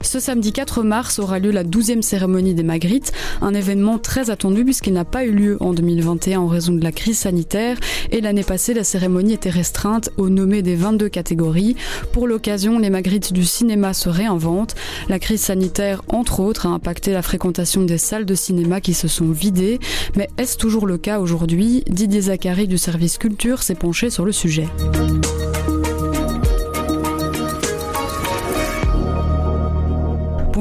Ce samedi 4 mars aura lieu la 12e cérémonie des Magritte, un événement très attendu puisqu'il n'a pas eu lieu en 2021 en raison de la crise sanitaire et l'année passée la cérémonie était restreinte au nommé des 22 catégories. Pour l'occasion, les Magritte du cinéma se réinventent. La crise sanitaire, entre autres, a impacté la fréquentation des salles de cinéma qui se sont vidées. Mais est-ce toujours le cas aujourd'hui? Didier Zachary du service culture s'est penché sur le sujet.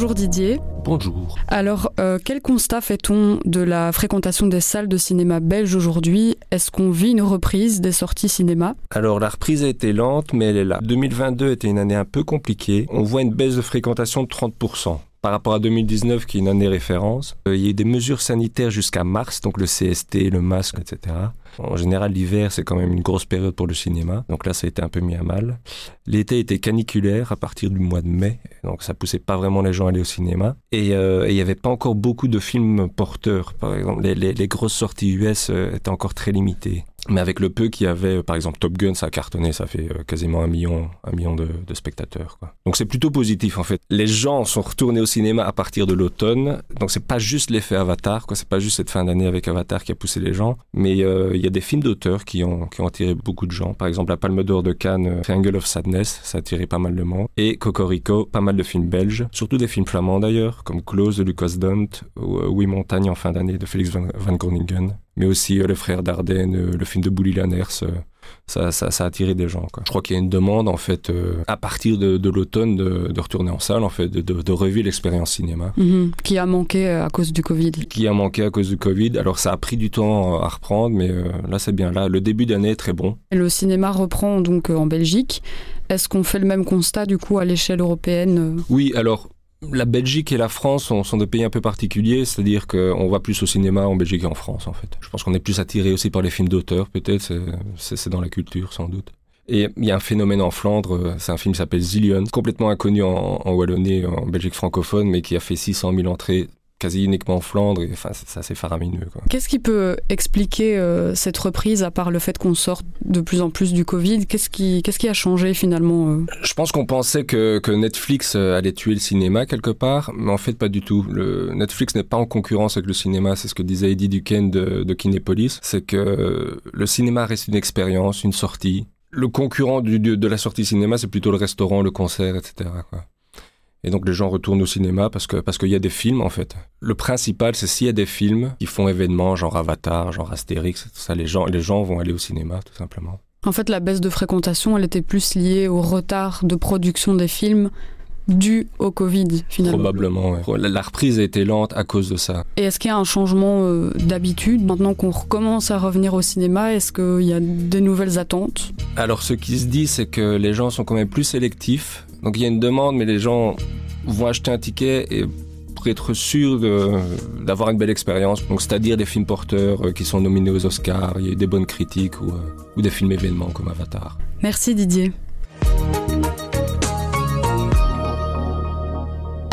Bonjour Didier. Bonjour. Alors, euh, quel constat fait-on de la fréquentation des salles de cinéma belges aujourd'hui? Est-ce qu'on vit une reprise des sorties cinéma? Alors, la reprise a été lente, mais elle est là. 2022 était une année un peu compliquée. On voit une baisse de fréquentation de 30% par rapport à 2019, qui est une année référence. Euh, il y a eu des mesures sanitaires jusqu'à mars, donc le CST, le masque, etc. En général, l'hiver, c'est quand même une grosse période pour le cinéma. Donc là, ça a été un peu mis à mal. L'été était caniculaire à partir du mois de mai. Donc ça poussait pas vraiment les gens à aller au cinéma. Et euh, il n'y avait pas encore beaucoup de films porteurs. Par exemple, les, grosses sorties US euh, étaient encore très limitées. Mais avec le peu qu'il y avait, par exemple Top Gun, ça a cartonné, ça fait euh, quasiment un million, un million de, spectateurs. Quoi. Donc c'est plutôt positif en fait. Les gens sont retournés au cinéma à partir de l'automne, donc c'est pas juste l'effet Avatar, quoi. C'est pas juste cette fin d'année avec Avatar qui a poussé les gens, mais euh, il y a des films d'auteurs qui ont qui ont attiré beaucoup de gens. Par exemple la Palme d'Or de Cannes, euh, Triangle of Sadness, ça a attiré pas mal de monde, et Cocorico, pas mal de films belges, surtout des films flamands d'ailleurs, comme Close de Lucas Dunt ou Oui Montagne en fin d'année de Félix Van, Van Groningen mais aussi euh, Le Frère Dardenne, euh, le film de Bouli Lanners. Euh, ça, ça, ça, a attiré des gens. Quoi. Je crois qu'il y a une demande, en fait, euh, à partir de, de l'automne, de, de, retourner en salle, en fait, de, revivre l'expérience cinéma. Mm -hmm. Qui a manqué à cause du Covid. Qui a manqué à cause du Covid. Alors, ça a pris du temps à reprendre, mais euh, là, c'est bien. Là, le début d'année est très bon. Le cinéma reprend donc en Belgique. Est-ce qu'on fait le même constat, du coup, à l'échelle européenne Oui, alors, la Belgique et la France sont, des pays un peu particuliers, c'est-à-dire qu'on va plus au cinéma en Belgique et en France, en fait. Je pense qu'on est plus attiré aussi par les films d'auteur, peut-être, c'est dans la culture, sans doute. Et il y a un phénomène en Flandre, c'est un film qui s'appelle Zillion, complètement inconnu en, en Wallonie, en Belgique francophone, mais qui a fait 600 000 entrées quasi uniquement en Flandre, et enfin, c'est assez faramineux. Qu'est-ce qui peut expliquer euh, cette reprise, à part le fait qu'on sort de plus en plus du Covid? Qu'est-ce qui, qu qui a changé finalement euh? Je pense qu'on pensait que, que, Netflix euh, allait tuer le cinéma quelque part, mais en fait pas du tout. Le Netflix n'est pas en concurrence avec le cinéma, c'est ce que disait Eddie Duquesne de, de Kinépolis, c'est que le cinéma reste une expérience, une sortie. Le concurrent du, de, de la sortie cinéma, c'est plutôt le restaurant, le concert, etc. Quoi. Et donc les gens retournent au cinéma parce parce qu'il y a des films en fait. Le principal c'est s'il y a des films qui font événements genre Avatar, genre Astérix, ça, les gens les gens vont aller au cinéma tout simplement. En fait, la baisse de fréquentation, elle était plus liée au retard de production des films dû au Covid finalement. Probablement. Ouais. La, la, reprise a été lente à cause de ça. Et est-ce qu'il y a un changement euh, d'habitude maintenant qu'on recommence à revenir au cinéma Est-ce qu'il y a de nouvelles attentes? Alors ce qui se dit c'est que les gens sont quand même plus sélectifs donc il y a une demande, mais les gens vont acheter un ticket et pour être sûr d'avoir une belle expérience, donc c'est-à-dire des films porteurs euh, qui sont nominés aux Oscars, il y a eu des bonnes critiques ou, euh, ou des films événements comme Avatar. Merci Didier.